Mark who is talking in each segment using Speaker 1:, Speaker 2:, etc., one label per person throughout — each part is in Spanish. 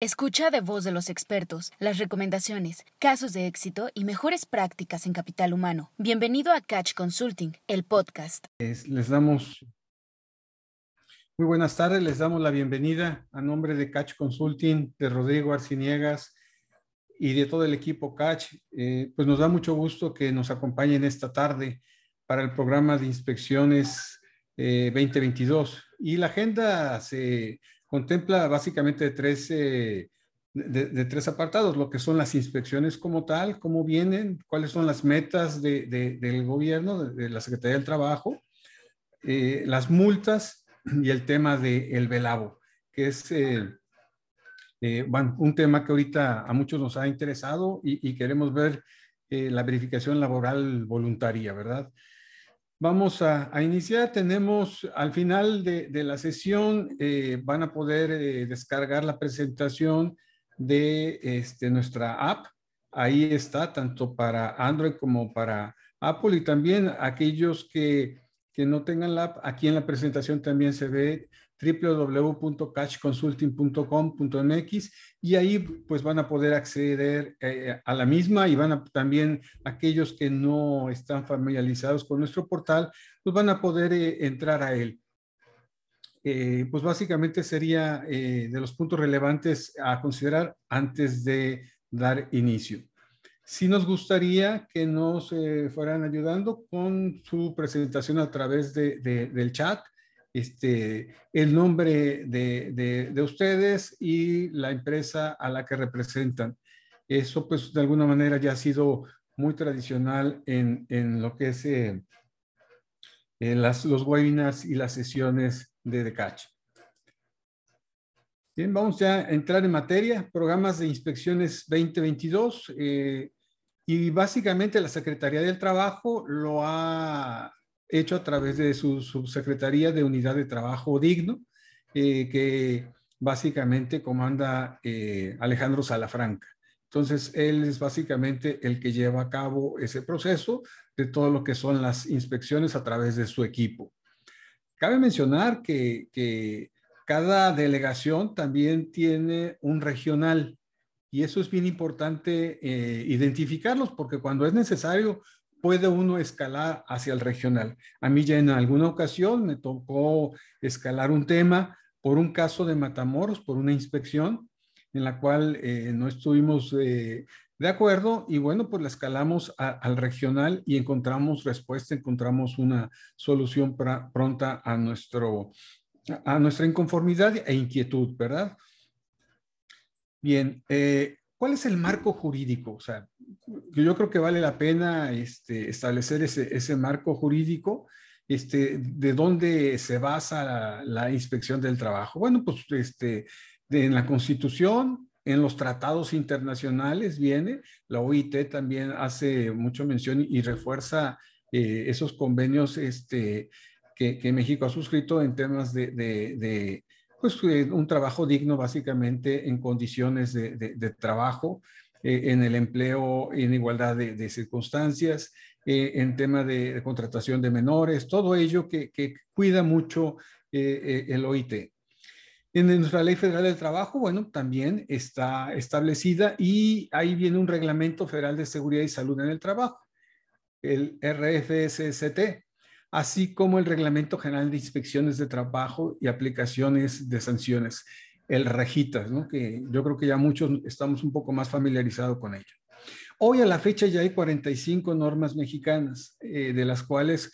Speaker 1: Escucha de voz de los expertos las recomendaciones, casos de éxito y mejores prácticas en capital humano. Bienvenido a Catch Consulting, el podcast.
Speaker 2: les damos muy buenas tardes, les damos la bienvenida a nombre de Catch Consulting, de Rodrigo Arciniegas y de todo el equipo Catch. Eh, pues nos da mucho gusto que nos acompañen esta tarde para el programa de inspecciones 2022. Eh, y la agenda se contempla básicamente tres, de, tres apartados, lo que son las inspecciones como tal, cómo vienen, cuáles son las metas del gobierno, de, la Secretaría del Trabajo, eh, las multas y el tema del el velabo, que es eh, eh, un tema que ahorita a muchos nos ha interesado y, queremos ver la verificación laboral voluntaria, ¿verdad? Vamos a, iniciar. Tenemos al final de, la sesión, eh, van a poder eh, descargar la presentación de este, nuestra app. Ahí está, tanto para Android como para Apple y también aquellos que, que no tengan la app, aquí en la presentación también se ve www.catchconsulting.com.mx y ahí pues van a poder acceder eh, a la misma y van a también aquellos que no están familiarizados con nuestro portal, pues van a poder eh, entrar a él. Eh, pues básicamente sería de los puntos relevantes a considerar antes de dar inicio. Sí nos gustaría que nos fueran ayudando con su presentación a través de, del chat este, el nombre de, de, ustedes y la empresa a la que representan. Eso, pues, de alguna manera ya ha sido muy tradicional en, en lo que es eh, en las, los webinars y las sesiones de DECACH. Bien, vamos ya a entrar en materia, programas de inspecciones 2022. Eh, y básicamente la Secretaría del Trabajo lo ha hecho a través de su subsecretaría de Unidad de Trabajo Digno, eh, que básicamente comanda eh, Alejandro Salafranca. Entonces, él es básicamente el que lleva a cabo ese proceso de todo lo que son las inspecciones a través de su equipo. Cabe mencionar que, cada delegación también tiene un regional y eso es bien importante eh, identificarlos porque cuando es necesario puede uno escalar hacia el regional. A mí ya en alguna ocasión me tocó escalar un tema por un caso de Matamoros, por una inspección en la cual eh, no estuvimos eh, de acuerdo y bueno, pues la escalamos al regional y encontramos respuesta, encontramos una solución pronta a, nuestro, a nuestra inconformidad e inquietud, ¿verdad? Bien, eh, ¿cuál es el marco jurídico? O sea, yo creo que vale la pena este, establecer ese, marco jurídico, este, de dónde se basa la, inspección del trabajo. Bueno, pues este, en la Constitución, en los tratados internacionales viene, la OIT también hace mucho mención y, refuerza eh, esos convenios que, México ha suscrito en temas de, pues, eh, un trabajo digno básicamente en condiciones de, trabajo eh, en el empleo en igualdad de, circunstancias, eh, en tema de, contratación de menores, todo ello que, cuida mucho eh, el OIT. En nuestra Ley Federal del Trabajo, bueno, también está establecida y ahí viene un Reglamento Federal de Seguridad y Salud en el Trabajo, el RFSST, así como el Reglamento General de Inspecciones de Trabajo y Aplicaciones de Sanciones el Rejitas, ¿no? que yo creo que ya muchos estamos un poco más familiarizados con ello. Hoy a la fecha ya hay 45 normas mexicanas, eh, de las cuales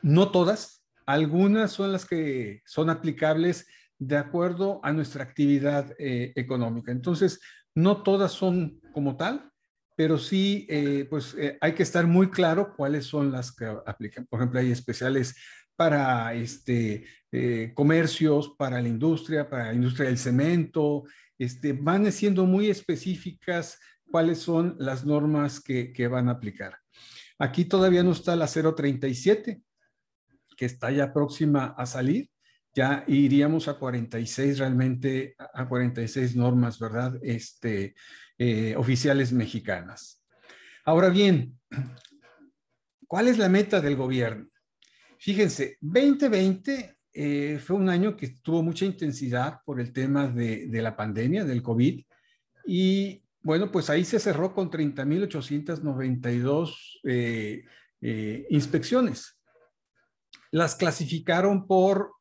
Speaker 2: no todas, algunas son las que son aplicables de acuerdo a nuestra actividad eh, económica. Entonces, no todas son como tal, pero sí, eh, pues hay que estar muy claro cuáles son las que aplican. Por ejemplo, hay especiales para este, eh, comercios, para la industria, para la industria del cemento, este, van siendo muy específicas cuáles son las normas que, que van a aplicar. Aquí todavía no está la 037, que está ya próxima a salir. Ya iríamos a 46 realmente, a 46 normas, ¿verdad? Este, eh, oficiales mexicanas. Ahora bien, ¿cuál es la meta del gobierno? Fíjense, 2020 eh, fue un año que tuvo mucha intensidad por el tema de, la pandemia, del COVID, y bueno, pues ahí se cerró con 30.892 eh, inspecciones. Las clasificaron por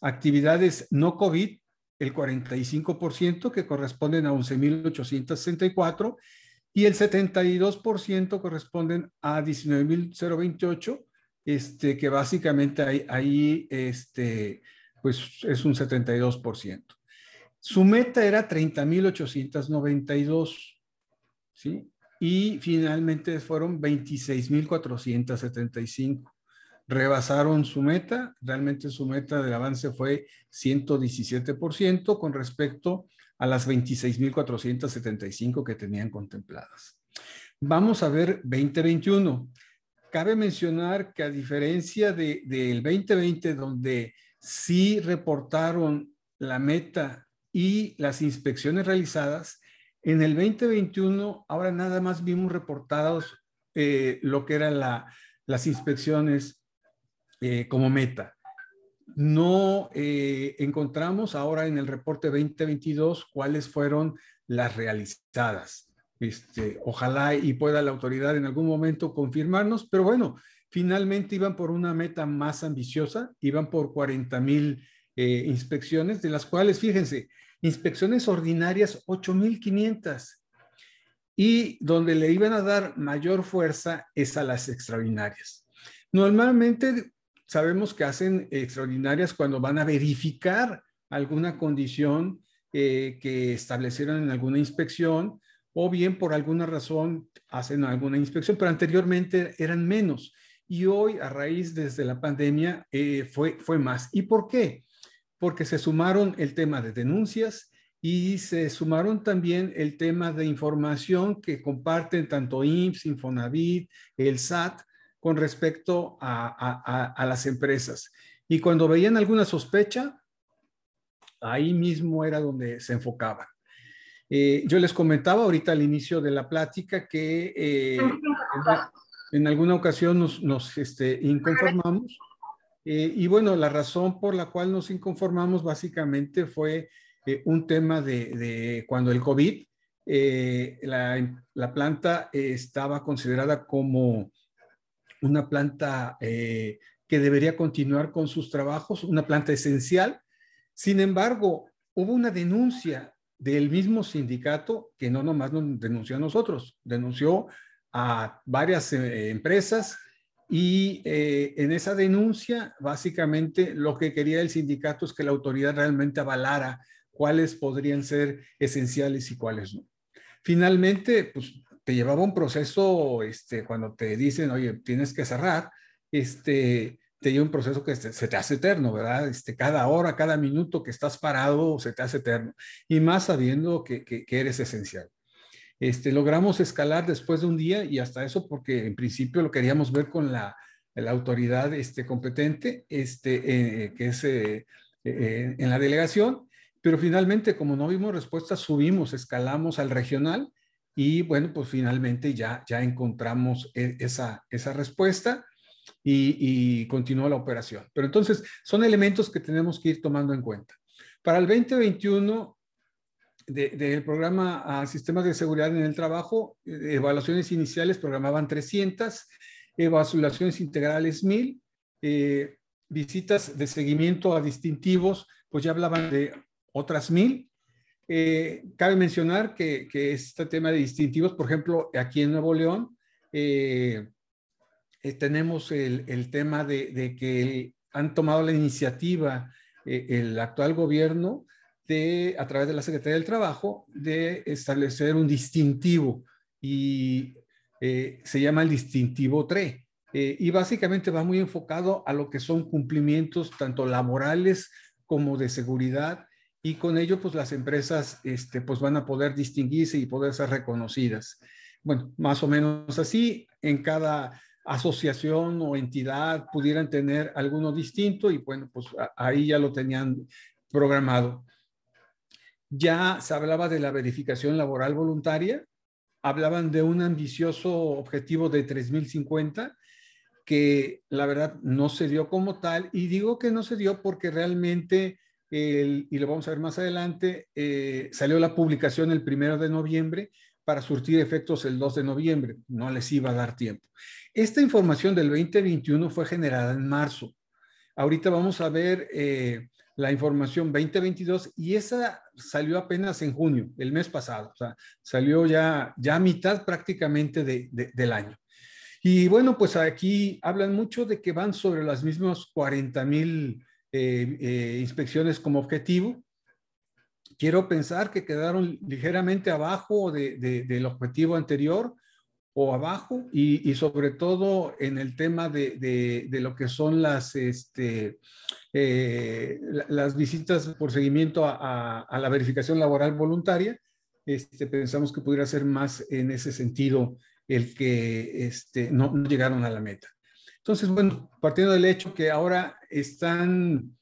Speaker 2: actividades no COVID, el 45%, que corresponden a 11.864, y el 72% corresponden a 19.028, este, que básicamente ahí, ahí este, pues es un 72%. Su meta era 30.892, ¿sí? Y finalmente fueron 26.475. Rebasaron su meta, realmente su meta del avance fue 117% con respecto a las 26.475 que tenían contempladas. Vamos a ver 2021. Cabe mencionar que a diferencia del 2020, donde sí reportaron la meta y las inspecciones realizadas, en el 2021 ahora nada más vimos reportados eh, lo que eran las inspecciones eh, como meta. No eh, encontramos ahora en el reporte 2022 cuáles fueron las realizadas. Este, ojalá y pueda la autoridad en algún momento confirmarnos, pero bueno, finalmente iban por una meta más ambiciosa, iban por 40 mil inspecciones, de las cuales, fíjense, inspecciones ordinarias 8.500 y donde le iban a dar mayor fuerza es a las extraordinarias. Normalmente sabemos que hacen extraordinarias cuando van a verificar alguna condición eh, que establecieron en alguna inspección o bien por alguna razón hacen alguna inspección, pero anteriormente eran menos. Y hoy, a raíz desde la pandemia, eh, fue, fue más. ¿Y por qué? porque se sumaron el tema de denuncias y se sumaron también el tema de información que comparten tanto IMSS, Infonavit, el SAT con respecto a, las empresas. Y cuando veían alguna sospecha, ahí mismo era donde se enfocaban. Eh, yo les comentaba ahorita al inicio de la plática que eh, en, alguna ocasión nos, nos este, inconformamos eh, y bueno, la razón por la cual nos inconformamos básicamente fue un tema de, cuando el COVID, eh, la, planta estaba considerada como una planta que debería continuar con sus trabajos, una planta esencial. Sin embargo, hubo una denuncia del mismo sindicato que no nomás nos denunció a nosotros, denunció a varias empresas y eh, en esa denuncia, básicamente lo que quería el sindicato es que la autoridad realmente avalara cuáles podrían ser esenciales y cuáles no. Finalmente, pues te llevaba un proceso, este, cuando te dicen, oye, tienes que cerrar, este, te lleva un proceso que se te hace eterno, ¿verdad? Este, cada hora, cada minuto que estás parado se te hace eterno. Y más sabiendo que, que eres esencial. Este, logramos escalar después de un día y hasta eso porque en principio lo queríamos ver con la, autoridad este, competente, este, eh, que es eh, eh, en la delegación, pero finalmente como no vimos respuesta, subimos, escalamos al regional y bueno, pues finalmente ya, ya encontramos e, esa, esa respuesta y, y continuó la operación. Pero entonces son elementos que tenemos que ir tomando en cuenta. Para el 2021 del programa a sistemas de seguridad en el trabajo, eh, evaluaciones iniciales programaban 300, evaluaciones integrales 1000, eh, visitas de seguimiento a distintivos, pues ya hablaban de otras 1000. Eh, cabe mencionar que, este tema de distintivos, por ejemplo, aquí en Nuevo León, tenemos el, tema de, de, que han tomado la iniciativa el actual gobierno a través de la Secretaría del Trabajo, de establecer un distintivo y eh, se llama el distintivo TRE. Eh, y básicamente va muy enfocado a lo que son cumplimientos tanto laborales como de seguridad y con ello pues las empresas este, pues van a poder distinguirse y poder ser reconocidas. Bueno, más o menos así, en cada asociación o entidad pudieran tener alguno distinto y bueno, pues ahí ya lo tenían programado ya se hablaba de la verificación laboral voluntaria, hablaban de un ambicioso objetivo de 3.050, que la verdad no se dio como tal. Y digo que no se dio porque realmente, y lo vamos a ver más adelante, eh, salió la publicación el primero de noviembre para surtir efectos el 2 de noviembre. No les iba a dar tiempo. Esta información del 2021 fue generada en marzo. Ahorita vamos a ver eh, la información 2022 y esa salió apenas en junio, el mes pasado. O sea, salió ya, ya a mitad prácticamente del año. Y bueno, pues aquí hablan mucho de que van sobre las mismas 40 mil eh, eh, inspecciones como objetivo. Quiero pensar que quedaron ligeramente abajo del objetivo anterior, o abajo y, sobre todo en el tema de, lo que son las, este, eh, las visitas por seguimiento a, la verificación laboral voluntaria. Este, pensamos que pudiera ser más en ese sentido el que este, no, llegaron a la meta. Entonces, bueno, partiendo del hecho que ahora están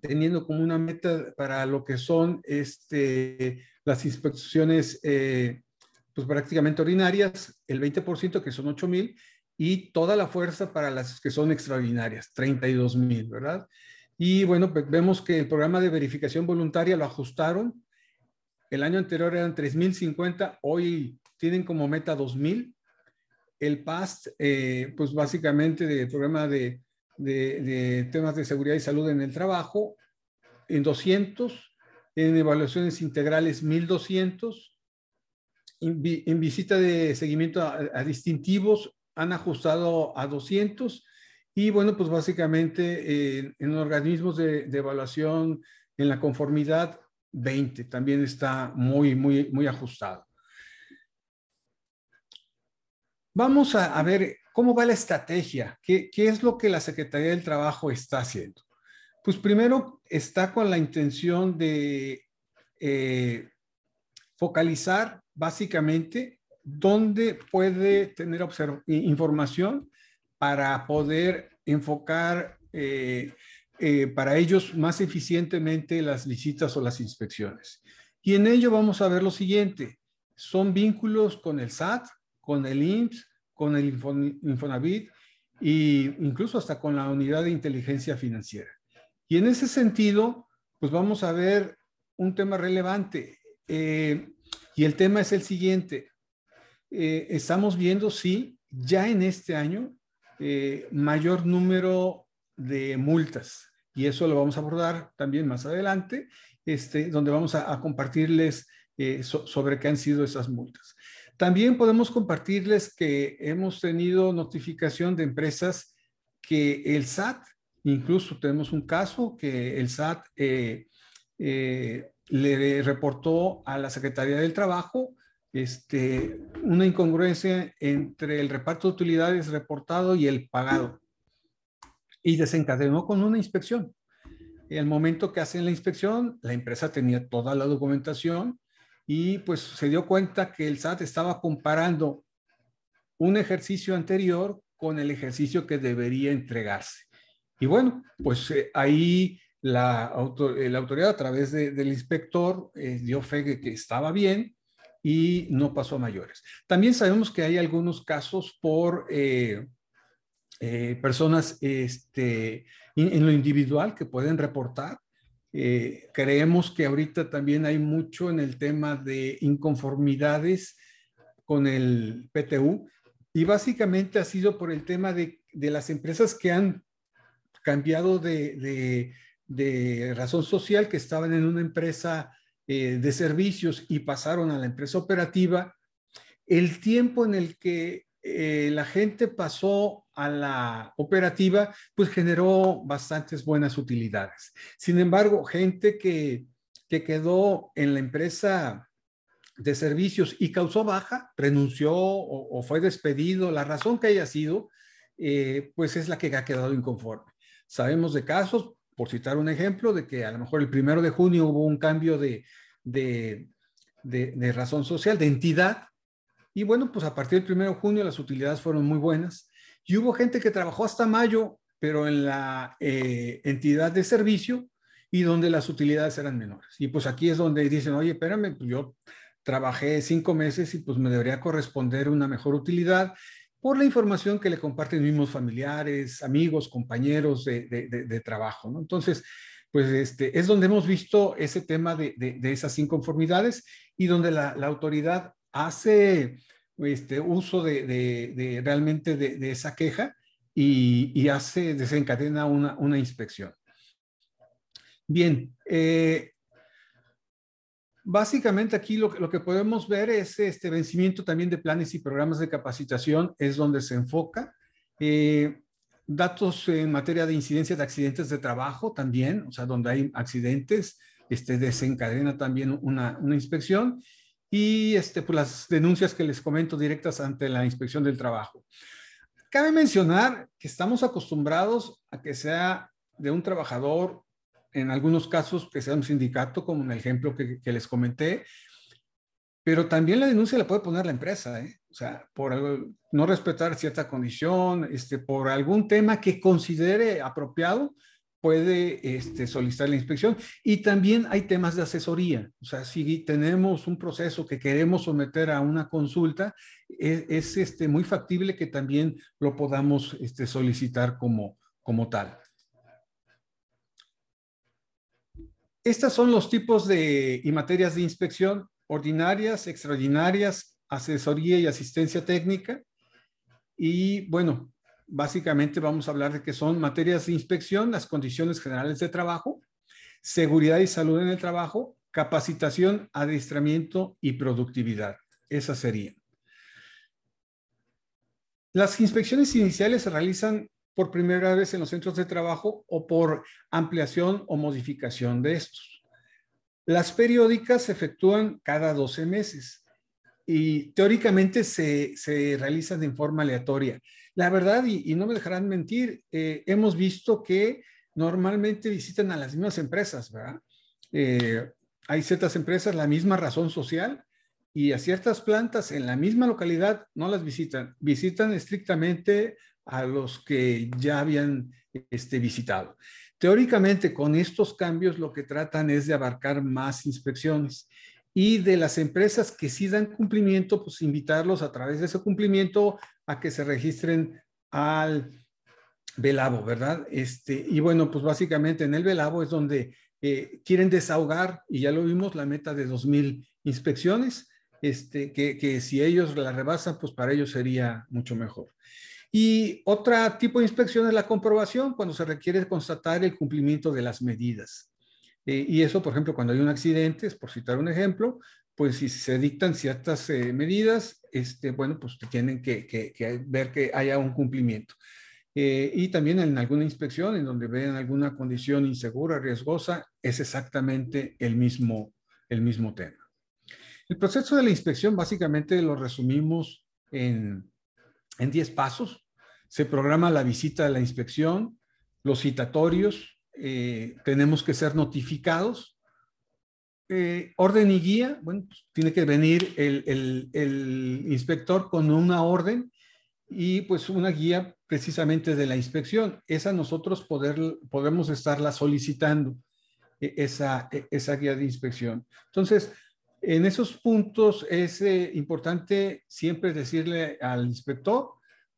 Speaker 2: teniendo como una meta para lo que son este, las inspecciones eh, pues prácticamente ordinarias, el 20% que son 8 mil y toda la fuerza para las que son extraordinarias, 32 mil, ¿verdad? Y bueno, pues vemos que el programa de verificación voluntaria lo ajustaron. El año anterior eran 3.050, hoy tienen como meta 2.000. El PAST, eh, pues básicamente del programa de, de, de, temas de seguridad y salud en el trabajo, en 200, en evaluaciones integrales 1.200, en, visita de seguimiento a, distintivos han ajustado a 200 y bueno, pues básicamente en organismos de, evaluación en la conformidad 20 también está muy, muy, muy ajustado. Vamos a, ver cómo va la estrategia, ¿Qué, ¿Qué, es lo que la Secretaría del Trabajo está haciendo. Pues primero está con la intención de eh, focalizar básicamente dónde puede tener información para poder enfocar eh, eh, para ellos más eficientemente las visitas o las inspecciones. Y en ello vamos a ver lo siguiente, son vínculos con el SAT, con el IMSS, con el Infonavit e incluso hasta con la unidad de inteligencia financiera. Y en ese sentido, pues vamos a ver un tema relevante. Eh, y el tema es el siguiente. Eh, estamos viendo, sí, ya en este año, eh, mayor número de multas. Y eso lo vamos a abordar también más adelante, este, donde vamos a, compartirles sobre qué han sido esas multas. También podemos compartirles que hemos tenido notificación de empresas que el SAT, incluso tenemos un caso que el SAT le reportó a la Secretaría del Trabajo este, una incongruencia entre el reparto de utilidades reportado y el pagado. Y desencadenó con una inspección. El momento que hacen la inspección, la empresa tenía toda la documentación y pues se dio cuenta que el SAT estaba comparando un ejercicio anterior con el ejercicio que debería entregarse. Y bueno, pues eh, ahí la, eh, la autoridad a través del inspector eh, dio fe de que estaba bien y no pasó a mayores. También sabemos que hay algunos casos por personas este, en lo individual que pueden reportar. Creemos que ahorita también hay mucho en el tema de inconformidades con el PTU y básicamente ha sido por el tema de, de las empresas que han cambiado de, de razón social que estaban en una empresa eh, de servicios y pasaron a la empresa operativa, el tiempo en el que eh, la gente pasó a la operativa, pues generó bastantes buenas utilidades. Sin embargo, gente que, que quedó en la empresa de servicios y causó baja, renunció o, fue despedido, la razón que haya sido, eh, pues es la que ha quedado inconforme. Sabemos de casos, por citar un ejemplo, de que a lo mejor el primero de junio hubo un cambio de, de, de, razón social, de entidad, y bueno, pues a partir del primero de junio las utilidades fueron muy buenas. Y hubo gente que trabajó hasta mayo, pero en la eh, entidad de servicio y donde las utilidades eran menores. Y pues aquí es donde dicen, oye, espérame, pues yo trabajé cinco meses y pues me debería corresponder una mejor utilidad por la información que le comparten mismos familiares, amigos, compañeros de, trabajo. ¿no? Entonces, pues este, es donde hemos visto ese tema de, esas inconformidades y donde la, autoridad hace este, uso de, realmente de, esa queja y, hace, desencadena una, una inspección. Bien, eh, Básicamente aquí lo, lo, que podemos ver es este vencimiento también de planes y programas de capacitación, es donde se enfoca. Eh, datos en materia de incidencia de accidentes de trabajo también, o sea, donde hay accidentes, este, desencadena también una, una inspección y este, pues las denuncias que les comento directas ante la inspección del trabajo. Cabe mencionar que estamos acostumbrados a que sea de un trabajador en algunos casos que sea un sindicato, como en el ejemplo que, les comenté, pero también la denuncia la puede poner la empresa, ¿eh? o sea, por no respetar cierta condición, este, por algún tema que considere apropiado, puede este, solicitar la inspección. Y también hay temas de asesoría, o sea, si tenemos un proceso que queremos someter a una consulta, es, es este, muy factible que también lo podamos este, solicitar como, como tal. Estos son los tipos de y materias de inspección ordinarias, extraordinarias, asesoría y asistencia técnica. Y bueno, básicamente vamos a hablar de que son materias de inspección, las condiciones generales de trabajo, seguridad y salud en el trabajo, capacitación, adiestramiento y productividad. Esas serían. Las inspecciones iniciales se realizan por primera vez en los centros de trabajo o por ampliación o modificación de estos. Las periódicas se efectúan cada 12 meses y teóricamente se, realizan en forma aleatoria. La verdad, y, no me dejarán mentir, eh, hemos visto que normalmente visitan a las mismas empresas, ¿verdad? Eh, hay ciertas empresas, la misma razón social, y a ciertas plantas en la misma localidad no las visitan, visitan estrictamente a los que ya habían este, visitado. Teóricamente, con estos cambios lo que tratan es de abarcar más inspecciones y de las empresas que sí dan cumplimiento, pues invitarlos a través de ese cumplimiento a que se registren al Velabo, ¿verdad? Este, y bueno, pues básicamente en el Velabo es donde eh, quieren desahogar, y ya lo vimos, la meta de 2.000 inspecciones, este, que, que si ellos la rebasan, pues para ellos sería mucho mejor. Y otro tipo de inspección es la comprobación, cuando se requiere constatar el cumplimiento de las medidas. Eh, y eso, por ejemplo, cuando hay un accidente, por citar un ejemplo, pues si se dictan ciertas eh, medidas, este, bueno, pues tienen que, ver que haya un cumplimiento. Eh, y también en alguna inspección en donde vean alguna condición insegura, riesgosa, es exactamente el mismo, el mismo tema. El proceso de la inspección básicamente lo resumimos en, en 10 pasos se programa la visita a la inspección, los citatorios, eh, tenemos que ser notificados. Eh, orden y guía, bueno, pues, tiene que venir el, inspector con una orden y pues una guía precisamente de la inspección. Esa nosotros poder, podemos estarla solicitando, e, esa, e, esa guía de inspección. Entonces, en esos puntos es eh, importante siempre decirle al inspector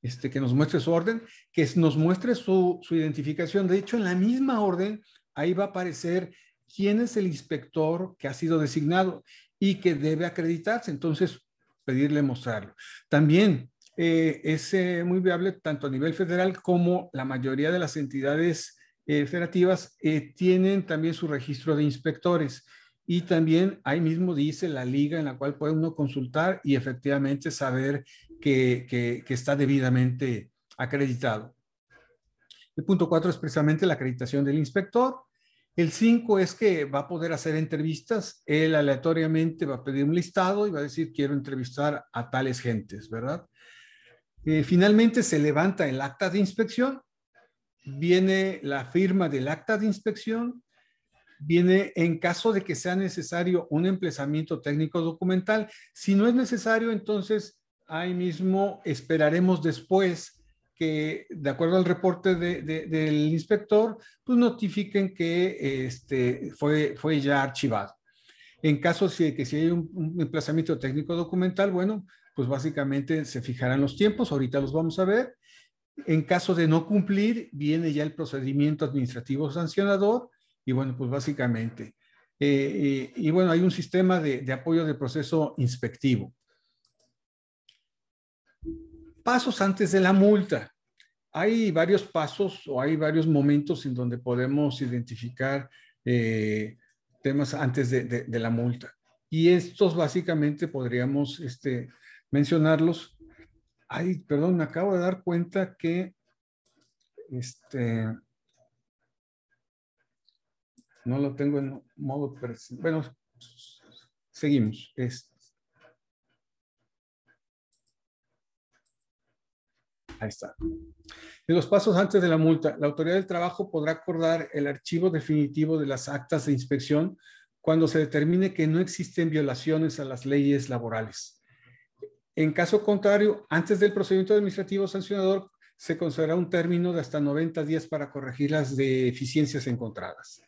Speaker 2: este, que nos muestre su orden, que nos muestre su, identificación. De hecho, en la misma orden, ahí va a aparecer quién es el inspector que ha sido designado y que debe acreditarse. Entonces, pedirle mostrarlo. También eh, es eh, muy viable tanto a nivel federal como la mayoría de las entidades eh, federativas tienen también su registro de inspectores. Y también ahí mismo dice la liga en la cual puede uno consultar y efectivamente saber que, está debidamente acreditado. El punto cuatro es precisamente la acreditación del inspector. El cinco es que va a poder hacer entrevistas. Él aleatoriamente va a pedir un listado y va a decir, quiero entrevistar a tales gentes, ¿verdad? Eh, finalmente se levanta el acta de inspección, viene la firma del acta de inspección, viene en caso de que sea necesario un emplazamiento técnico documental. Si no es necesario, entonces ahí mismo esperaremos después que, de acuerdo al reporte del inspector, pues notifiquen que este, fue, fue ya archivado. En caso de que si hay un, un emplazamiento técnico documental, bueno, pues básicamente se fijarán los tiempos, ahorita los vamos a ver. En caso de no cumplir, viene ya el procedimiento administrativo sancionador y bueno, pues básicamente. Eh, y, bueno, hay un sistema de, apoyo de proceso inspectivo. Pasos antes de la multa. Hay varios pasos o hay varios momentos en donde podemos identificar eh, temas antes de, de, de, la multa. Y estos básicamente podríamos este, mencionarlos. Ay, perdón, me acabo de dar cuenta que este, no lo tengo en modo Bueno, seguimos. Ahí está. En los pasos antes de la multa, la autoridad del trabajo podrá acordar el archivo definitivo de las actas de inspección cuando se determine que no existen violaciones a las leyes laborales. En caso contrario, antes del procedimiento administrativo sancionador, se considera un término de hasta 90 días para corregir las deficiencias encontradas.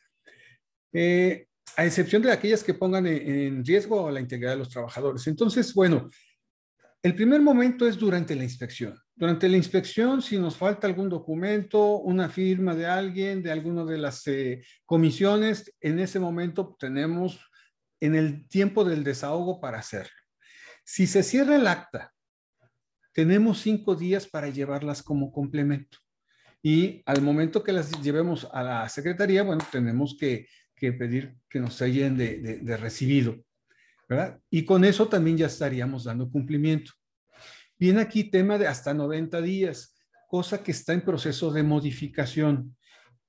Speaker 2: Eh, a excepción de aquellas que pongan en riesgo la integridad de los trabajadores. Entonces, bueno, el primer momento es durante la inspección. Durante la inspección, si nos falta algún documento, una firma de alguien, de alguna de las eh, comisiones, en ese momento tenemos en el tiempo del desahogo para hacerlo. Si se cierra el acta, tenemos cinco días para llevarlas como complemento. Y al momento que las llevemos a la secretaría, bueno, tenemos que que pedir que nos sellen de, de, de recibido, ¿verdad? Y con eso también ya estaríamos dando cumplimiento. Viene aquí tema de hasta 90 días, cosa que está en proceso de modificación.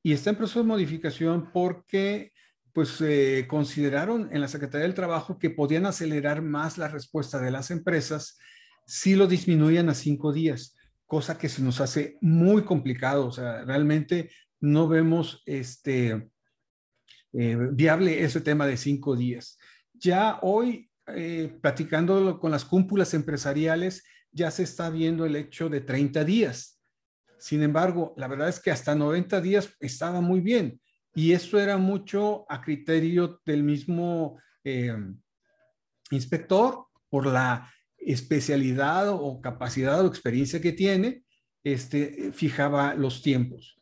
Speaker 2: Y está en proceso de modificación porque pues eh, consideraron en la Secretaría del Trabajo que podían acelerar más la respuesta de las empresas si lo disminuían a cinco días, cosa que se nos hace muy complicado. O sea, realmente no vemos este, eh, viable ese tema de cinco días. Ya hoy, eh, con las cúmpulas empresariales, ya se está viendo el hecho de 30 días. Sin embargo, la verdad es que hasta 90 días estaba muy bien. Y eso era mucho a criterio del mismo eh, inspector por la especialidad o capacidad o experiencia que tiene, este, fijaba los tiempos.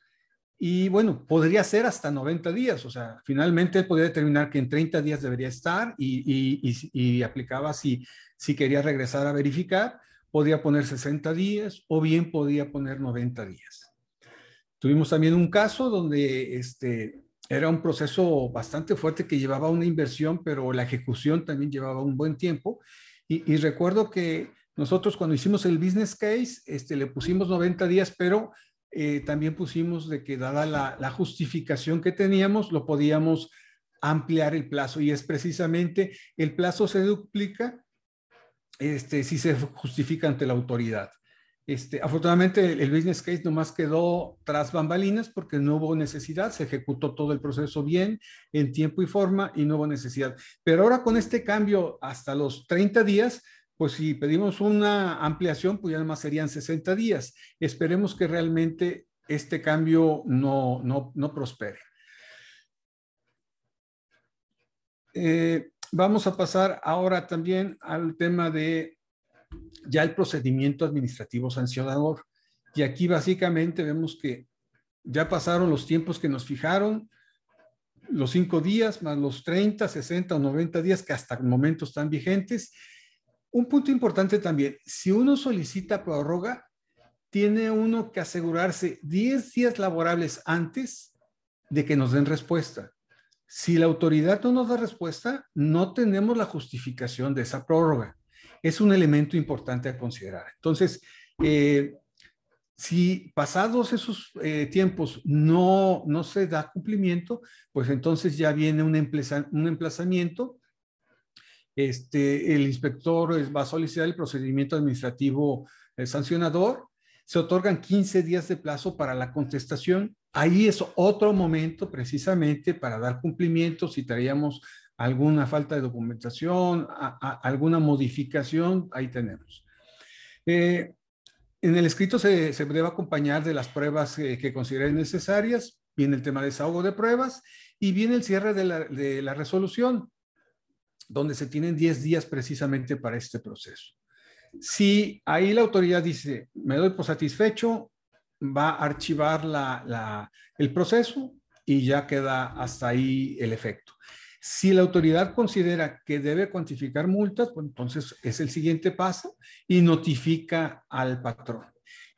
Speaker 2: Y bueno, podría ser hasta 90 días, o sea, finalmente podría determinar que en 30 días debería estar y, y, y, aplicaba si, si quería regresar a verificar, podía poner 60 días o bien podía poner 90 días. Tuvimos también un caso donde este, era un proceso bastante fuerte que llevaba una inversión, pero la ejecución también llevaba un buen tiempo. Y, y recuerdo que nosotros cuando hicimos el business case, este, le pusimos 90 días, pero eh, también pusimos de que dada la, justificación que teníamos, lo podíamos ampliar el plazo y es precisamente el plazo se duplica este, si se justifica ante la autoridad. Este, afortunadamente el, el business case nomás quedó tras bambalinas porque no hubo necesidad, se ejecutó todo el proceso bien, en tiempo y forma y no hubo necesidad. Pero ahora con este cambio hasta los 30 días, pues si pedimos una ampliación, pues ya más serían 60 días. Esperemos que realmente este cambio no, no, no prospere. Eh, vamos a pasar ahora también al tema de ya el procedimiento administrativo sancionador. Y aquí básicamente vemos que ya pasaron los tiempos que nos fijaron, los cinco días más los 30, 60 o 90 días que hasta el momento están vigentes un punto importante también, si uno solicita prórroga, tiene uno que asegurarse 10 días laborables antes de que nos den respuesta. Si la autoridad no nos da respuesta, no tenemos la justificación de esa prórroga. Es un elemento importante a considerar. Entonces, eh, si pasados esos eh, tiempos no, no se da cumplimiento, pues entonces ya viene un, emplaza, un emplazamiento este, el inspector va a solicitar el procedimiento administrativo eh, sancionador. Se otorgan 15 días de plazo para la contestación. Ahí es otro momento precisamente para dar cumplimiento si traíamos alguna falta de documentación, alguna modificación, ahí tenemos. Eh, en el escrito se, debe acompañar de las pruebas eh, que consideren necesarias, viene el tema de desahogo de pruebas y viene el cierre de la resolución. Donde se tienen 10 días precisamente para este proceso. Si ahí la autoridad dice, me doy por satisfecho, va a archivar el proceso y ya queda hasta ahí el efecto. Si la autoridad considera que debe cuantificar multas, pues entonces es el siguiente paso y notifica al patrón.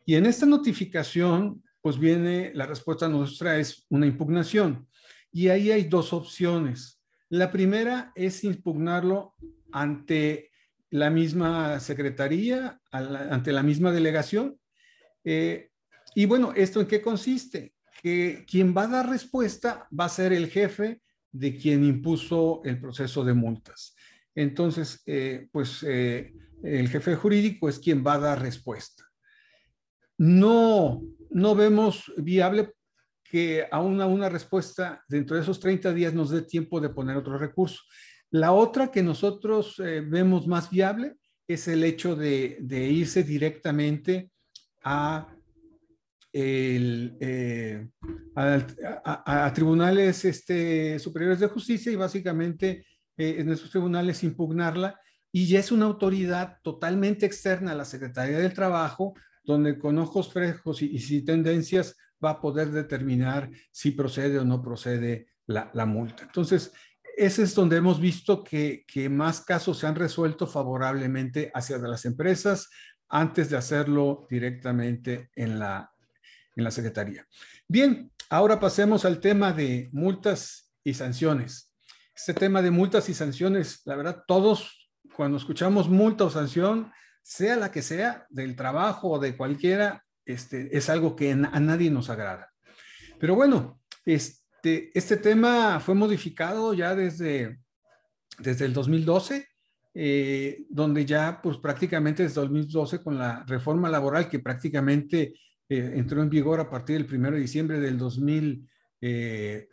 Speaker 2: Y en esta notificación, pues viene la respuesta nuestra es una impugnación. Y ahí hay dos opciones. La primera es impugnarlo ante la misma secretaría, ante la misma delegación. Eh, y bueno, ¿esto en qué consiste? Que quien va a dar respuesta va a ser el jefe de quien impuso el proceso de multas. Entonces, eh, pues eh, el jefe jurídico es quien va a dar respuesta. No, no vemos viable que a una, respuesta dentro de esos 30 días nos dé tiempo de poner otro recurso. La otra que nosotros eh, vemos más viable es el hecho de, irse directamente a eh, tribunales este, superiores de justicia y básicamente eh, en esos tribunales impugnarla y ya es una autoridad totalmente externa a la Secretaría del Trabajo, donde con ojos frescos y, sin tendencias va a poder determinar si procede o no procede la, multa. Entonces, ese es donde hemos visto que, que, más casos se han resuelto favorablemente hacia las empresas antes de hacerlo directamente en la, en la Secretaría. Bien, ahora pasemos al tema de multas y sanciones. Este tema de multas y sanciones, la verdad, todos cuando escuchamos multa o sanción, sea la que sea, del trabajo o de cualquiera, este, es algo que a nadie nos agrada. Pero bueno, este, este tema fue modificado ya desde, desde el 2012, eh, donde ya pues prácticamente desde 2012 con la reforma laboral que prácticamente eh, entró en vigor a partir del 1 de diciembre del 2012. Eh,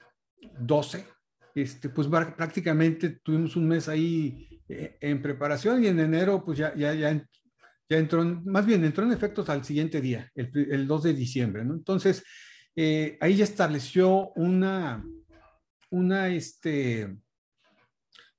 Speaker 2: este, pues prácticamente tuvimos un mes ahí eh, en preparación y en enero pues ya, ya, ya, ya entró, más bien entró en efectos al siguiente día, el, el 2 de diciembre. Entonces, ahí ya estableció una, una, este,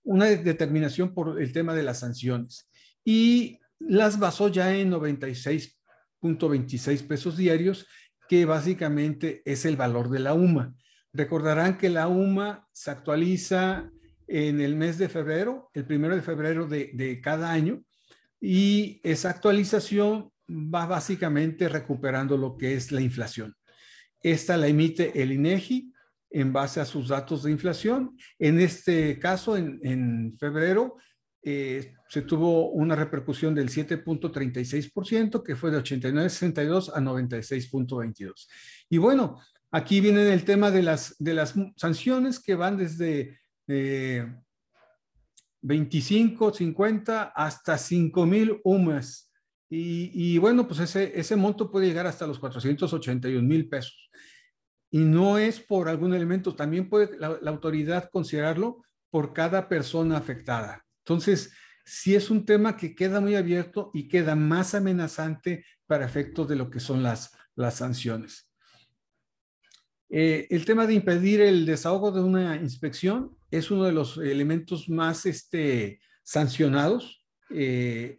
Speaker 2: una determinación por el tema de las sanciones y las basó ya en 96 26 pesos diarios, que básicamente es el valor de la UMA. Recordarán que la UMA se actualiza en el mes de febrero, el primero de febrero de, de cada año, y esa actualización va básicamente recuperando lo que es la inflación. Esta la emite el INEGI en base a sus datos de inflación. En este caso, en, en febrero, eh, se tuvo una repercusión del 7.36%, que fue de 89.62 a 96.22. Y bueno, aquí viene el tema de las, de las sanciones que van desde 25, 50 hasta 5 mil UMAS. Y, y, bueno, pues ese, ese monto puede llegar hasta los 481 mil pesos. Y no es por algún elemento, también puede la autoridad considerarlo por cada persona afectada. Entonces, sí es un tema que queda muy abierto y queda más amenazante para efectos de lo que son las, las sanciones. Eh, el tema de impedir el desahogo de una inspección es uno de los elementos más este, sancionados, eh,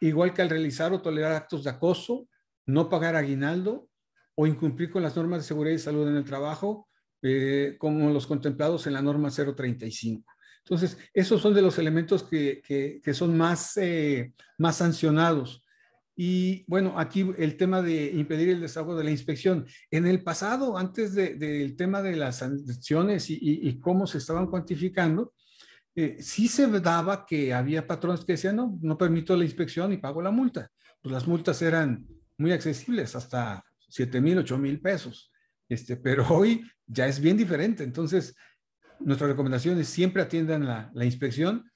Speaker 2: igual que al realizar o tolerar actos de acoso, no pagar aguinaldo o incumplir con las normas de seguridad y salud en el trabajo, eh, como los contemplados en la norma 035. Entonces, esos son de los elementos que, son más sancionados. Y bueno, aquí el tema de impedir el desahogo de la inspección. En el pasado, antes del tema de las sanciones y, cómo se estaban cuantificando, eh, sí se daba que había patrones que decían, no, no permito la inspección y pago la multa. Pues las multas eran muy accesibles, hasta 7 mil, 8 mil pesos. Este, pero hoy ya es bien diferente. Entonces, nuestra recomendación es siempre atiendan la, inspección,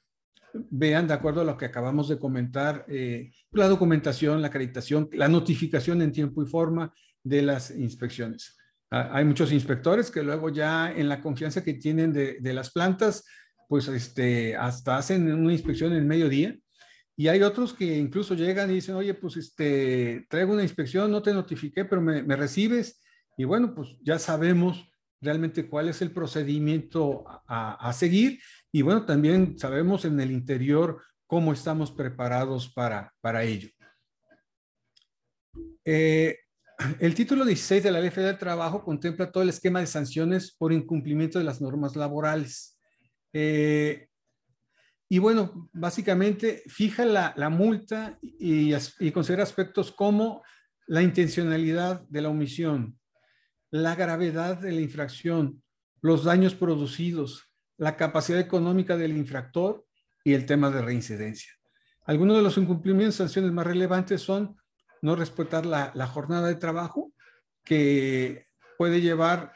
Speaker 2: vean de acuerdo a lo que acabamos de comentar, eh, la documentación, la acreditación, la notificación en tiempo y forma de las inspecciones. Ah, hay muchos inspectores que luego ya en la confianza que tienen de, las plantas, pues este, hasta hacen una inspección en mediodía. Y hay otros que incluso llegan y dicen, oye, pues este, traigo una inspección, no te notifiqué, pero me, me recibes. Y bueno, pues ya sabemos realmente cuál es el procedimiento a, seguir Y bueno, también sabemos en el interior cómo estamos preparados para, para ello. Eh, el título 16 de la Ley Federal del Trabajo contempla todo el esquema de sanciones por incumplimiento de las normas laborales. Eh, y bueno, básicamente fija la, multa y, considera aspectos como la intencionalidad de la omisión, la gravedad de la infracción, los daños producidos, la capacidad económica del infractor y el tema de reincidencia. Algunos de los incumplimientos, sanciones más relevantes son no respetar la, jornada de trabajo, que puede llevar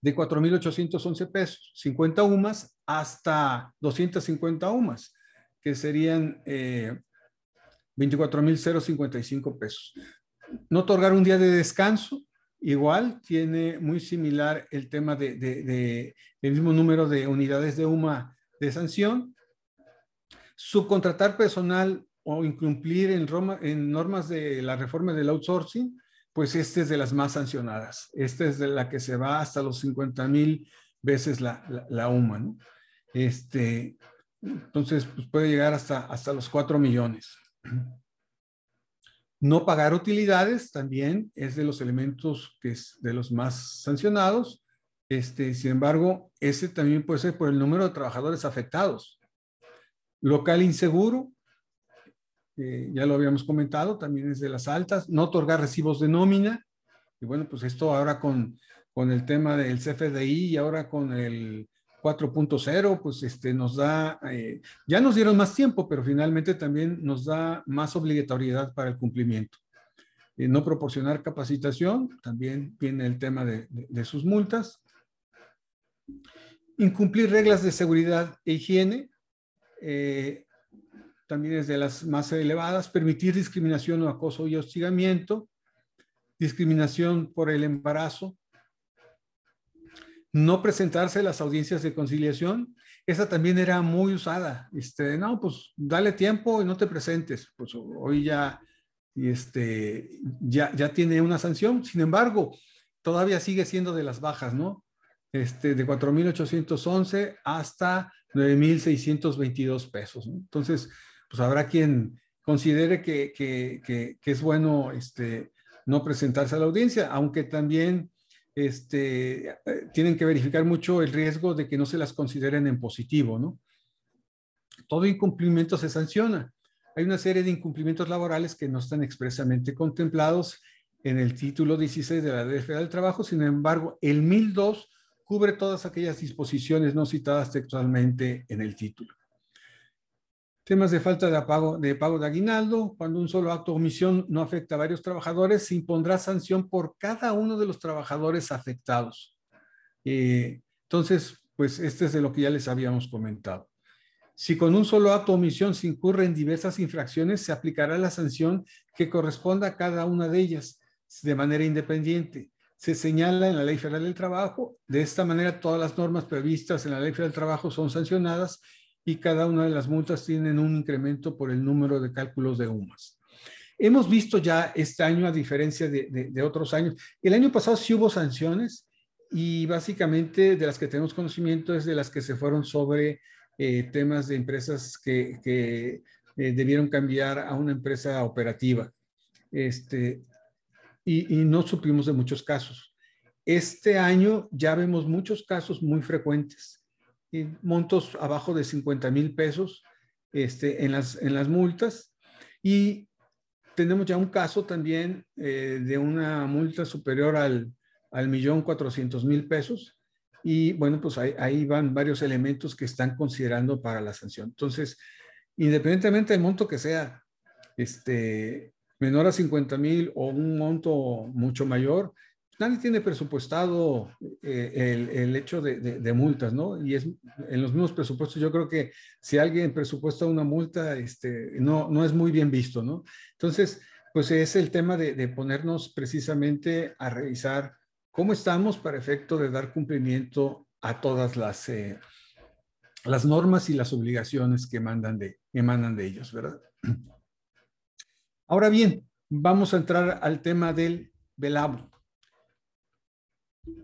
Speaker 2: de 4.811 pesos, 50 UMAS, hasta 250 UMAS, que serían eh, 24.055 pesos. No otorgar un día de descanso, igual tiene muy similar el tema de, de, el mismo número de unidades de UMA de sanción. Subcontratar personal o incumplir en, Roma, en normas de la reforma del outsourcing, pues este es de las más sancionadas. Esta es de la que se va hasta los 50 mil veces la, la, UMA, ¿no? Este, entonces, pues puede llegar hasta, hasta los 4 millones. No pagar utilidades también es de los elementos que es de los más sancionados. Este, sin embargo, ese también puede ser por el número de trabajadores afectados. Local inseguro, ya lo habíamos comentado, también es de las altas, no otorgar recibos de nómina, y bueno, pues esto ahora con, con el tema del CFDI y ahora con el 4.0, pues este nos da, eh, ya nos dieron más tiempo, pero finalmente también nos da más obligatoriedad para el cumplimiento. Eh, no proporcionar capacitación, también viene el tema de, sus multas. Incumplir reglas de seguridad e higiene, eh, también es de las más elevadas, permitir discriminación o acoso y hostigamiento, discriminación por el embarazo, no presentarse a las audiencias de conciliación, esa también era muy usada. Este, no, pues dale tiempo y no te presentes. Pues hoy ya, este, ya, ya tiene una sanción. Sin embargo, todavía sigue siendo de las bajas, ¿no? Este, de 4.811 hasta 9.622 pesos. Entonces, pues habrá quien considere que, que, es bueno este, no presentarse a la audiencia, aunque también este, eh, tienen que verificar mucho el riesgo de que no se las consideren en positivo, ¿no? Todo incumplimiento se sanciona. Hay una serie de incumplimientos laborales que no están expresamente contemplados en el título 16 de la Ley Federal del Trabajo, sin embargo, el 1002 cubre todas aquellas disposiciones no citadas textualmente en el título. Temas de falta de pago, de pago de aguinaldo. Cuando un solo acto o omisión no afecta a varios trabajadores, se impondrá sanción por cada uno de los trabajadores afectados. Eh, entonces, pues este es de lo que ya les habíamos comentado. Si con un solo acto o omisión se incurre en diversas infracciones, se aplicará la sanción que corresponda a cada una de ellas de manera independiente. Se señala en la Ley Federal del Trabajo. De esta manera, todas las normas previstas en la Ley Federal del Trabajo son sancionadas y cada una de las multas tienen un incremento por el número de cálculos de UMAS. Hemos visto ya este año, a diferencia de, otros años, el año pasado sí hubo sanciones y básicamente de las que tenemos conocimiento es de las que se fueron sobre eh, temas de empresas que, eh, debieron cambiar a una empresa operativa. Este, y no supimos de muchos casos. Este año ya vemos muchos casos muy frecuentes montos abajo de 50 mil pesos este, en, las, en las multas. Y tenemos ya un caso también eh, de una multa superior al, al millón cuatrocientos mil pesos. Y bueno, pues ahí, ahí, van varios elementos que están considerando para la sanción. Entonces, independientemente del monto que sea, este, menor a 50 mil o un monto mucho mayor, nadie tiene presupuestado eh, el, hecho de, multas, ¿no? Y es en los mismos presupuestos, yo creo que si alguien presupuesta una multa, este, no, no es muy bien visto, ¿no? Entonces, pues es el tema de, ponernos precisamente a revisar cómo estamos para efecto de dar cumplimiento a todas las, eh, las normas y las obligaciones que mandan de, emanan de ellos, ¿verdad? Ahora bien, vamos a entrar al tema del velabo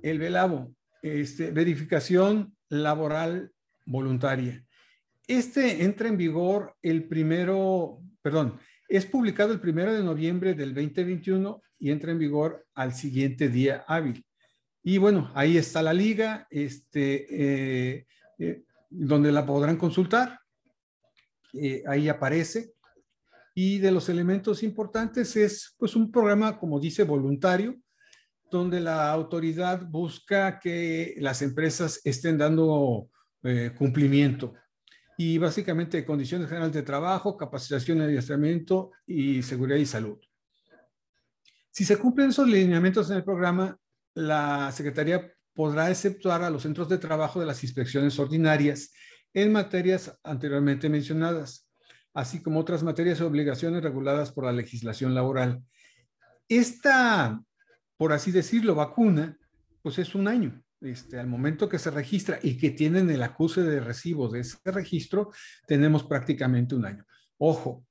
Speaker 2: el velabo, este, verificación laboral voluntaria. Este entra en vigor el primero, perdón, es publicado el primero de noviembre del 2021 y entra en vigor al siguiente día hábil. Y bueno, ahí está la liga, este, eh, eh, donde la podrán consultar. Eh, ahí aparece. Y de los elementos importantes es pues un programa, como dice, voluntario, donde la autoridad busca que las empresas estén dando cumplimiento y básicamente condiciones generales de trabajo, capacitación adiestramiento y seguridad y salud. Si se cumplen esos lineamientos en el programa, la Secretaría podrá exceptuar a los centros de trabajo de las inspecciones ordinarias en materias anteriormente mencionadas, así como otras materias y obligaciones reguladas por la legislación laboral. Esta, por así decirlo, vacuna, pues es un año. Este, al momento que se registra y que tienen el acuse de recibo de ese registro, tenemos prácticamente un año. Ojo,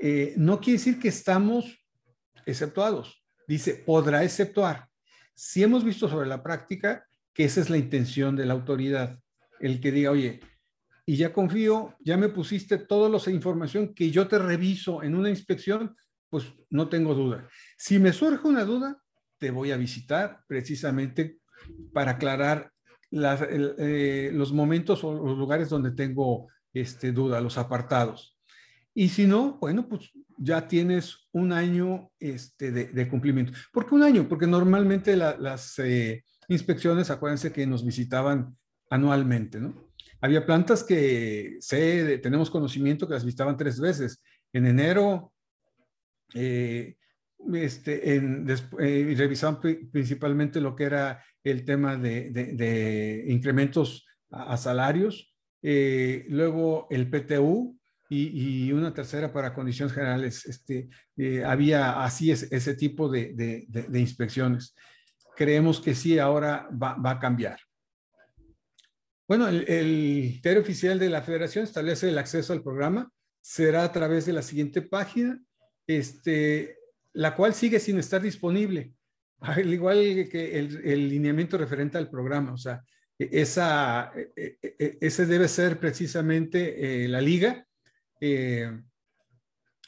Speaker 2: eh, no quiere decir que estamos exceptuados. Dice, podrá exceptuar. Si hemos visto sobre la práctica que esa es la intención de la autoridad, el que diga, oye, y ya confío, ya me pusiste toda la información que yo te reviso en una inspección, pues no tengo duda. Si me surge una duda, te voy a visitar precisamente para aclarar eh, los momentos o los lugares donde tengo este, duda, los apartados. Y si no, bueno, pues ya tienes un año este, de, cumplimiento. ¿Por qué un año? Porque normalmente las eh, inspecciones, acuérdense que nos visitaban anualmente, ¿no? Había plantas que sé, tenemos conocimiento que las visitaban tres veces. En enero, eh, este, en, eh, revisaban principalmente lo que era el tema de, incrementos a, salarios, eh, luego el PTU y, una tercera para condiciones generales. Este, eh, había así ese tipo de, inspecciones. Creemos que sí, ahora va, a cambiar. Bueno, el, el oficial de la federación establece el acceso al programa. Será a través de la siguiente página. Este, la cual sigue sin estar disponible, al igual que el, lineamiento referente al programa. O sea, e, esa, e, e, ese debe ser precisamente eh, la liga eh,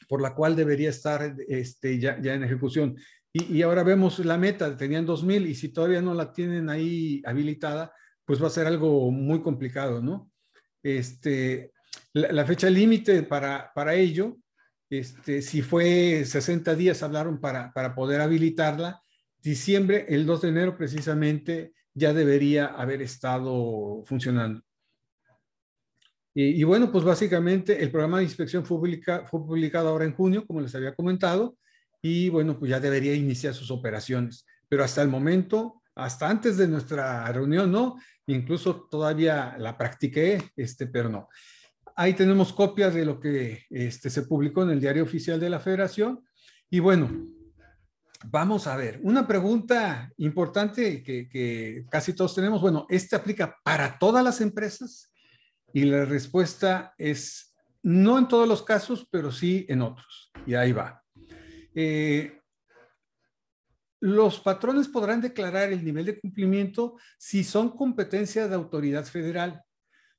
Speaker 2: por la cual debería estar este, ya, en ejecución. Y, ahora vemos la meta, tenían 2.000 y si todavía no la tienen ahí habilitada, pues va a ser algo muy complicado, ¿no? Este, la, fecha límite para, para ello este, si fue 60 días, hablaron para, para poder habilitarla. Diciembre, el 2 de enero precisamente, ya debería haber estado funcionando. Y, bueno, pues básicamente el programa de inspección fue, fue publicado ahora en junio, como les había comentado, y bueno, pues ya debería iniciar sus operaciones. Pero hasta el momento, hasta antes de nuestra reunión, no, incluso todavía la practiqué, este, pero no. Ahí tenemos copias de lo que este, se publicó en el diario oficial de la federación. Y bueno, vamos a ver, una pregunta importante que, casi todos tenemos, bueno, ¿este aplica para todas las empresas? Y la respuesta es no en todos los casos, pero sí en otros. Y ahí va. Eh, los patrones podrán declarar el nivel de cumplimiento si son competencia de autoridad federal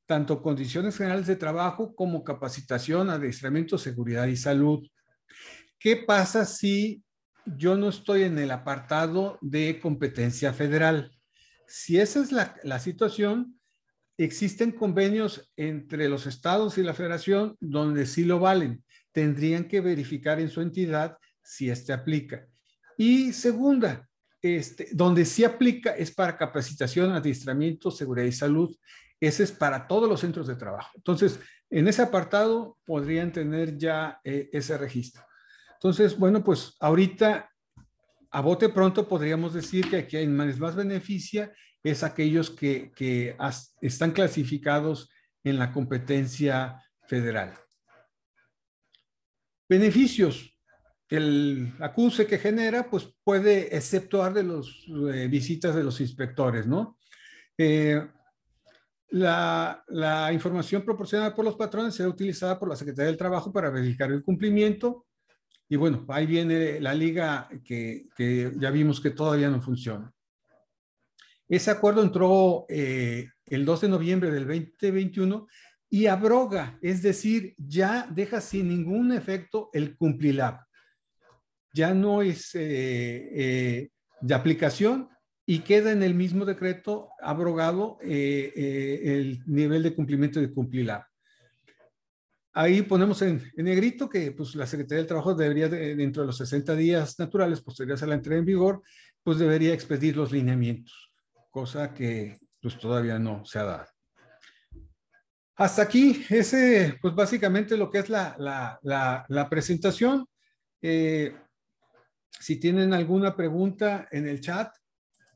Speaker 2: tanto condiciones generales de trabajo como capacitación, adiestramiento, seguridad y salud. ¿Qué pasa si yo no estoy en el apartado de competencia federal? Si esa es la, situación, existen convenios entre los estados y la federación donde sí lo valen. Tendrían que verificar en su entidad si este aplica. Y segunda, este, donde sí aplica es para capacitación, adiestramiento, seguridad y salud. Ese es para todos los centros de trabajo. Entonces, en ese apartado podrían tener ya eh, ese registro. Entonces, bueno, pues ahorita a bote pronto podríamos decir que aquí hay más, más beneficia es aquellos que, están clasificados en la competencia federal. Beneficios. El acuse que genera, pues puede exceptuar de las eh, visitas de los inspectores, ¿no? Eh, la, información proporcionada por los patrones será utilizada por la Secretaría del Trabajo para verificar el cumplimiento. Y bueno, ahí viene la liga que, ya vimos que todavía no funciona. Ese acuerdo entró eh, el 2 de noviembre del 2021 y abroga, es decir, ya deja sin ningún efecto el Cumplilab. Ya no es eh, eh, de aplicación y queda en el mismo decreto abrogado eh, el nivel de cumplimiento de Cumplilab. Ahí ponemos en, negrito que pues, la Secretaría del Trabajo debería, dentro de los 60 días naturales posteriores a la entrega en vigor, pues debería expedir los lineamientos, cosa que pues todavía no se ha dado. Hasta aquí, ese, pues básicamente lo que es la, la, presentación. Eh, si tienen alguna pregunta en el chat,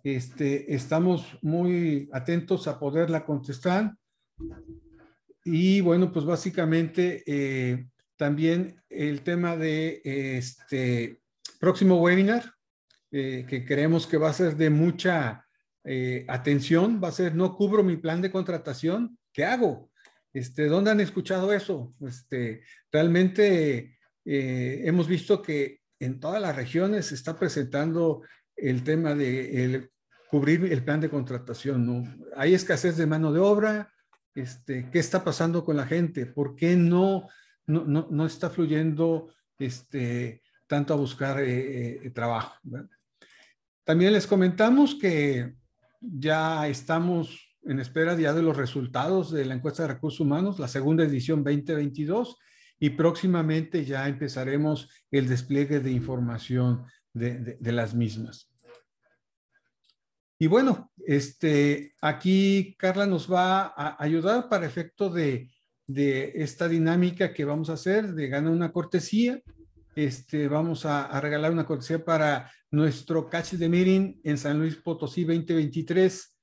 Speaker 2: este, estamos muy atentos a poderla contestar. Y bueno, pues básicamente eh, también el tema de este próximo webinar, eh, que creemos que va a ser de mucha eh, atención, va a ser no cubro mi plan de contratación, ¿qué hago? Este, ¿Dónde han escuchado eso? Realmente hemos visto que en todas las regiones se está presentando el tema de cubrir el plan de contratación. ¿no? Hay escasez de mano de obra, este, qué está pasando con la gente, por qué no, no, está fluyendo este, tanto a buscar eh, eh, trabajo. También les comentamos que ya estamos en espera ya de los resultados de la encuesta de recursos humanos, la segunda edición 2022, y próximamente ya empezaremos el despliegue de información de las mismas. Y bueno, este, aquí Carla nos va a ayudar para efecto de, esta dinámica que vamos a hacer de ganar una cortesía. Este, vamos a, regalar una cortesía para nuestro Catch de Meeting en San Luis Potosí 2023.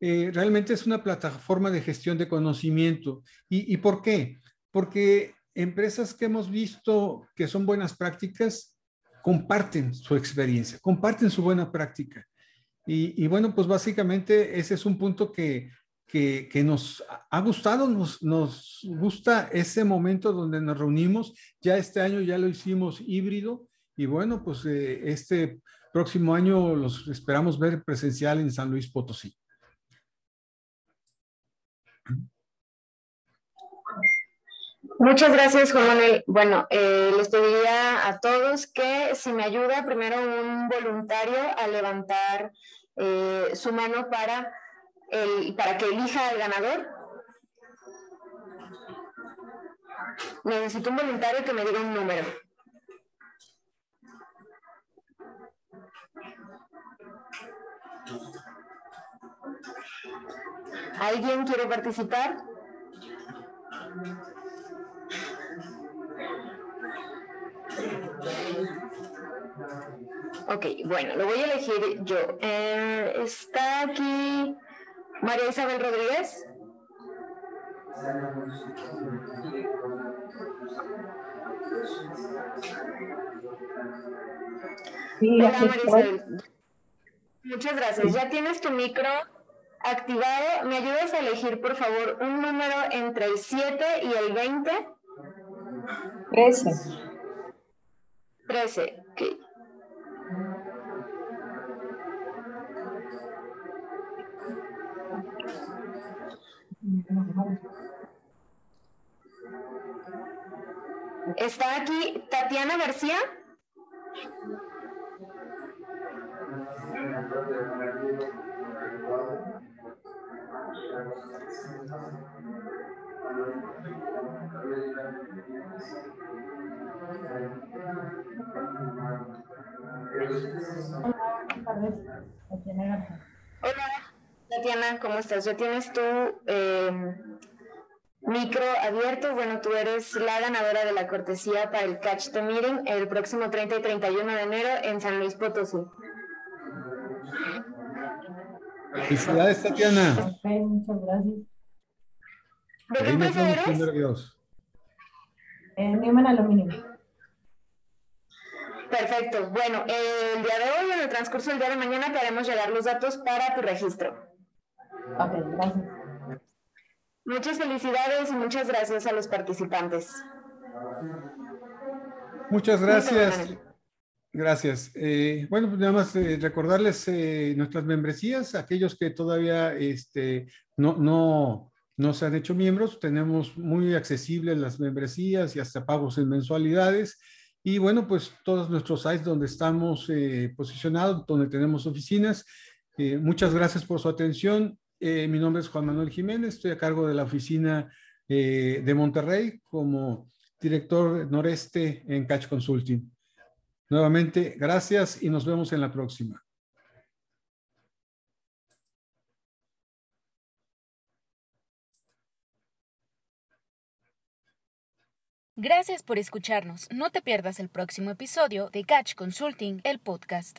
Speaker 2: Eh, realmente es una plataforma de gestión de conocimiento. ¿Y, ¿Y por qué? Porque empresas que hemos visto que son buenas prácticas comparten su experiencia, comparten su buena práctica. Y, bueno, pues básicamente ese es un punto que, que, nos ha gustado, nos, nos, gusta ese momento donde nos reunimos. Ya este año ya lo hicimos híbrido y bueno, pues eh, este próximo año los esperamos ver presencial en San Luis Potosí.
Speaker 3: Muchas gracias, Juan. Bueno, eh, les pediría a todos que si me ayuda primero un voluntario a levantar eh, su mano para, el, para que elija al ganador. Necesito un voluntario que me diga un número. ¿Alguien quiere participar? Ok, bueno, lo voy a elegir yo. Eh, está aquí María Isabel Rodríguez. Hola, María Isabel. Muchas gracias. Ya tienes tu micro activado. ¿Me ayudas a elegir, por favor, un número entre el 7 y el 20?
Speaker 4: 13.
Speaker 3: 13, ok. Está aquí Tatiana García. Hola, Tatiana, ¿cómo estás? ¿Ya tienes tu eh, micro abierto? Bueno, tú eres la ganadora de la cortesía para el Catch the Meeting el próximo 30 y 31 de enero en San Luis Potosí.
Speaker 2: Felicidades, Tatiana.
Speaker 4: muchas gracias.
Speaker 3: ¿De qué empresa eres?
Speaker 4: Eh, Aluminio.
Speaker 3: Perfecto. Bueno, el día de hoy, en el transcurso del día de mañana, te haremos llegar los datos para tu registro.
Speaker 4: Ok, gracias.
Speaker 3: Muchas felicidades y muchas gracias a los participantes.
Speaker 2: Muchas gracias. Gracias. Eh, bueno, pues nada más eh, recordarles eh, nuestras membresías, aquellos que todavía este, no, no, no se han hecho miembros, tenemos muy accesibles las membresías y hasta pagos en mensualidades. Y bueno, pues todos nuestros sites donde estamos posicionados, donde tenemos oficinas. muchas gracias por su atención. Mi nombre es Juan Manuel Jiménez, estoy a cargo de la oficina de Monterrey como director noreste en Catch Consulting. Nuevamente, gracias y nos vemos en la próxima.
Speaker 1: Gracias por escucharnos. No te pierdas el próximo episodio de Catch Consulting, el podcast.